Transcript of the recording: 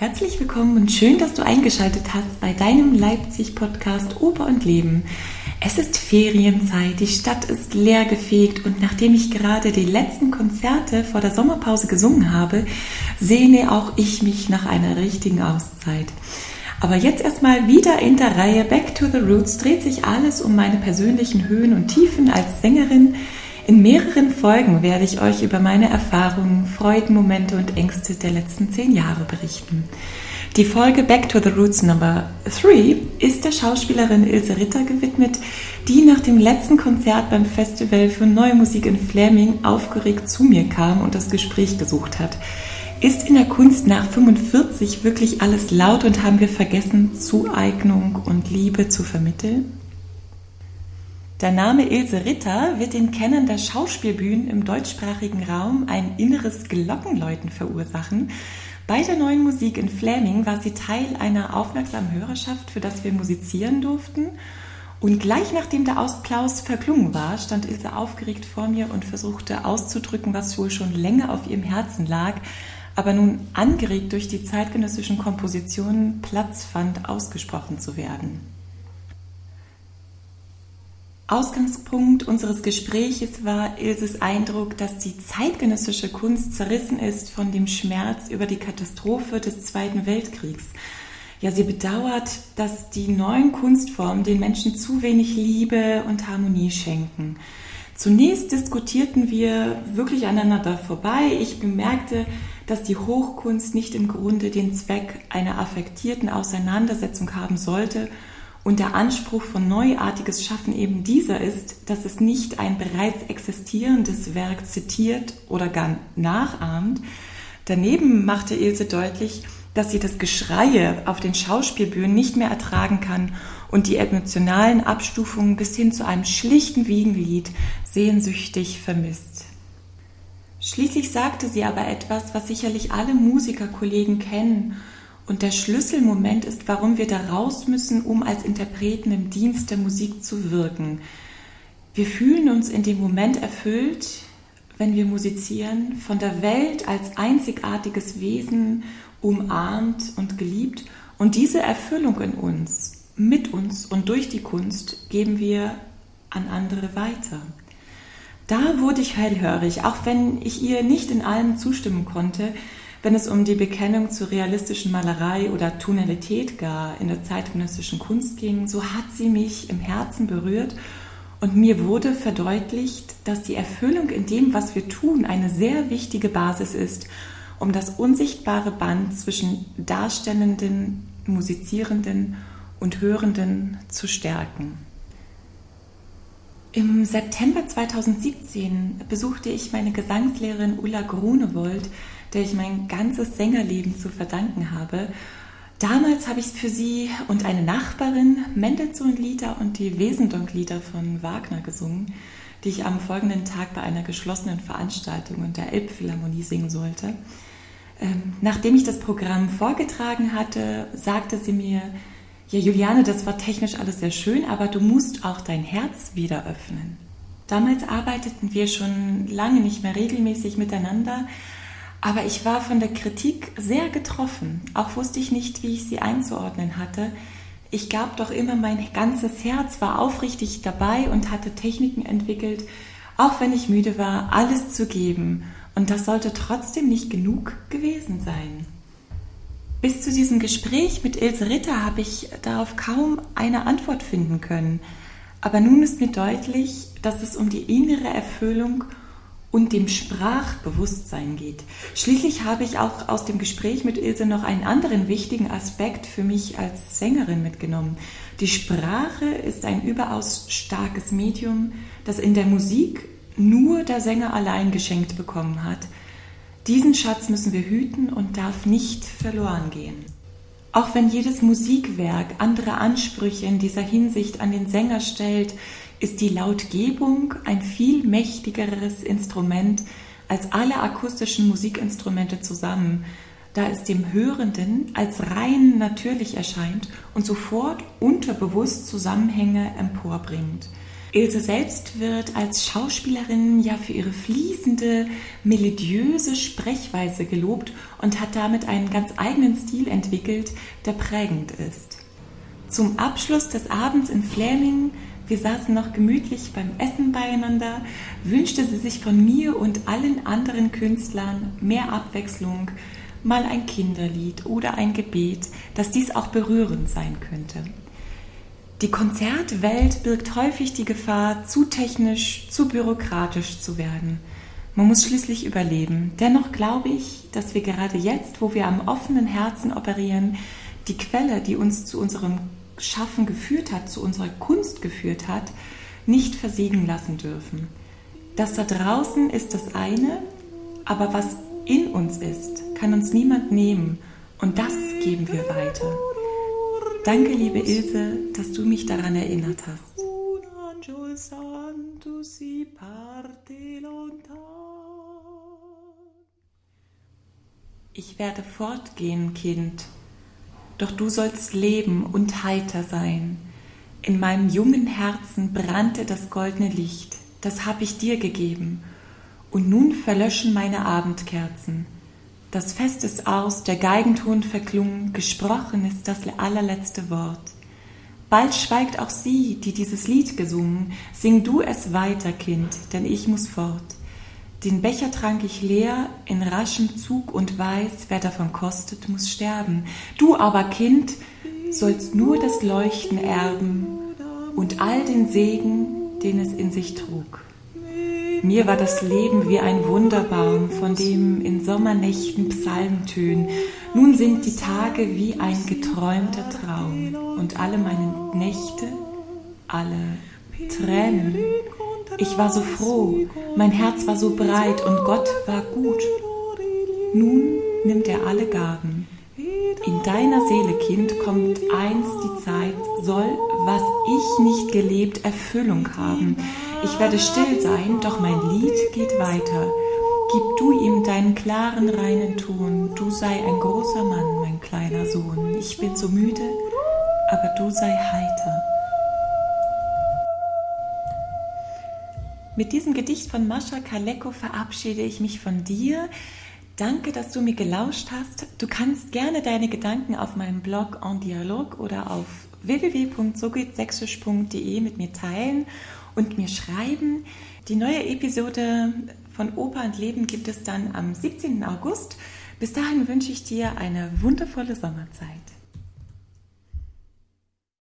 Herzlich willkommen und schön, dass du eingeschaltet hast bei deinem Leipzig-Podcast Oper und Leben. Es ist Ferienzeit, die Stadt ist leergefegt und nachdem ich gerade die letzten Konzerte vor der Sommerpause gesungen habe, sehne auch ich mich nach einer richtigen Auszeit. Aber jetzt erstmal wieder in der Reihe Back to the Roots dreht sich alles um meine persönlichen Höhen und Tiefen als Sängerin, in mehreren Folgen werde ich euch über meine Erfahrungen, Freuden, Momente und Ängste der letzten zehn Jahre berichten. Die Folge Back to the Roots Number 3 ist der Schauspielerin Ilse Ritter gewidmet, die nach dem letzten Konzert beim Festival für Neue Musik in Fleming aufgeregt zu mir kam und das Gespräch gesucht hat. Ist in der Kunst nach 45 wirklich alles laut und haben wir vergessen, Zueignung und Liebe zu vermitteln? Der Name Ilse Ritter wird den Kennern der Schauspielbühnen im deutschsprachigen Raum ein inneres Glockenläuten verursachen. Bei der neuen Musik in Fläming war sie Teil einer aufmerksamen Hörerschaft, für das wir musizieren durften. Und gleich nachdem der Ausplaus verklungen war, stand Ilse aufgeregt vor mir und versuchte auszudrücken, was wohl schon länger auf ihrem Herzen lag, aber nun angeregt durch die zeitgenössischen Kompositionen Platz fand, ausgesprochen zu werden. Ausgangspunkt unseres Gespräches war Ilses Eindruck, dass die zeitgenössische Kunst zerrissen ist von dem Schmerz über die Katastrophe des Zweiten Weltkriegs. Ja, sie bedauert, dass die neuen Kunstformen den Menschen zu wenig Liebe und Harmonie schenken. Zunächst diskutierten wir wirklich aneinander vorbei. Ich bemerkte, dass die Hochkunst nicht im Grunde den Zweck einer affektierten Auseinandersetzung haben sollte, und der Anspruch von neuartiges Schaffen eben dieser ist, dass es nicht ein bereits existierendes Werk zitiert oder gar nachahmt. Daneben machte Ilse deutlich, dass sie das Geschreie auf den Schauspielbühnen nicht mehr ertragen kann und die emotionalen Abstufungen bis hin zu einem schlichten Wiegenlied sehnsüchtig vermisst. Schließlich sagte sie aber etwas, was sicherlich alle Musikerkollegen kennen und der Schlüsselmoment ist, warum wir da raus müssen, um als Interpreten im Dienst der Musik zu wirken. Wir fühlen uns in dem Moment erfüllt, wenn wir musizieren, von der Welt als einzigartiges Wesen umarmt und geliebt. Und diese Erfüllung in uns, mit uns und durch die Kunst geben wir an andere weiter. Da wurde ich hellhörig, auch wenn ich ihr nicht in allem zustimmen konnte, wenn es um die Bekennung zur realistischen Malerei oder Tonalität gar in der zeitgenössischen Kunst ging, so hat sie mich im Herzen berührt und mir wurde verdeutlicht, dass die Erfüllung in dem, was wir tun, eine sehr wichtige Basis ist, um das unsichtbare Band zwischen Darstellenden, Musizierenden und Hörenden zu stärken. Im September 2017 besuchte ich meine Gesangslehrerin Ulla Grunewold, der ich mein ganzes Sängerleben zu verdanken habe. Damals habe ich für sie und eine Nachbarin Mendelssohn-Lieder und die Wesendonck-Lieder von Wagner gesungen, die ich am folgenden Tag bei einer geschlossenen Veranstaltung in der Elbphilharmonie singen sollte. Ähm, nachdem ich das Programm vorgetragen hatte, sagte sie mir, ja Juliane, das war technisch alles sehr schön, aber du musst auch dein Herz wieder öffnen. Damals arbeiteten wir schon lange nicht mehr regelmäßig miteinander, aber ich war von der Kritik sehr getroffen. Auch wusste ich nicht, wie ich sie einzuordnen hatte. Ich gab doch immer mein ganzes Herz, war aufrichtig dabei und hatte Techniken entwickelt, auch wenn ich müde war, alles zu geben. Und das sollte trotzdem nicht genug gewesen sein. Bis zu diesem Gespräch mit Ilse Ritter habe ich darauf kaum eine Antwort finden können. Aber nun ist mir deutlich, dass es um die innere Erfüllung und dem Sprachbewusstsein geht. Schließlich habe ich auch aus dem Gespräch mit Ilse noch einen anderen wichtigen Aspekt für mich als Sängerin mitgenommen. Die Sprache ist ein überaus starkes Medium, das in der Musik nur der Sänger allein geschenkt bekommen hat. Diesen Schatz müssen wir hüten und darf nicht verloren gehen. Auch wenn jedes Musikwerk andere Ansprüche in dieser Hinsicht an den Sänger stellt, ist die Lautgebung ein viel mächtigeres Instrument als alle akustischen Musikinstrumente zusammen, da es dem Hörenden als rein natürlich erscheint und sofort unterbewusst Zusammenhänge emporbringt. Ilse selbst wird als Schauspielerin ja für ihre fließende, melodiöse Sprechweise gelobt und hat damit einen ganz eigenen Stil entwickelt, der prägend ist. Zum Abschluss des Abends in Fläming, wir saßen noch gemütlich beim Essen beieinander, wünschte sie sich von mir und allen anderen Künstlern mehr Abwechslung, mal ein Kinderlied oder ein Gebet, dass dies auch berührend sein könnte. Die Konzertwelt birgt häufig die Gefahr, zu technisch, zu bürokratisch zu werden. Man muss schließlich überleben. Dennoch glaube ich, dass wir gerade jetzt, wo wir am offenen Herzen operieren, die Quelle, die uns zu unserem Schaffen geführt hat, zu unserer Kunst geführt hat, nicht versiegen lassen dürfen. Das da draußen ist das eine, aber was in uns ist, kann uns niemand nehmen und das geben wir weiter. Danke, liebe Ilse, dass du mich daran erinnert hast. Ich werde fortgehen, Kind, doch du sollst leben und heiter sein. In meinem jungen Herzen brannte das goldene Licht, das hab ich dir gegeben, und nun verlöschen meine Abendkerzen. Das Fest ist aus, der Geigenton verklungen, gesprochen ist das allerletzte Wort. Bald schweigt auch sie, die dieses Lied gesungen, sing du es weiter, Kind, denn ich muss fort. Den Becher trank ich leer, in raschem Zug und weiß, wer davon kostet, muss sterben. Du aber, Kind, sollst nur das Leuchten erben und all den Segen, den es in sich trug. Mir war das Leben wie ein Wunderbaum, von dem in Sommernächten Psalmen tönen. Nun sind die Tage wie ein geträumter Traum und alle meine Nächte, alle Tränen. Ich war so froh, mein Herz war so breit und Gott war gut. Nun nimmt er alle Gaben. In deiner Seele, Kind, kommt einst die Zeit, soll, was ich nicht gelebt, Erfüllung haben. Ich werde still sein, doch mein Lied geht weiter. Gib du ihm deinen klaren, reinen Ton. Du sei ein großer Mann, mein kleiner Sohn. Ich bin so müde, aber du sei heiter. Mit diesem Gedicht von Mascha Kaleko verabschiede ich mich von dir. Danke, dass du mir gelauscht hast. Du kannst gerne deine Gedanken auf meinem Blog en Dialog oder auf www.sogehtsächsisch.de mit mir teilen und mir schreiben. Die neue Episode von Oper und Leben gibt es dann am 17. August. Bis dahin wünsche ich dir eine wundervolle Sommerzeit.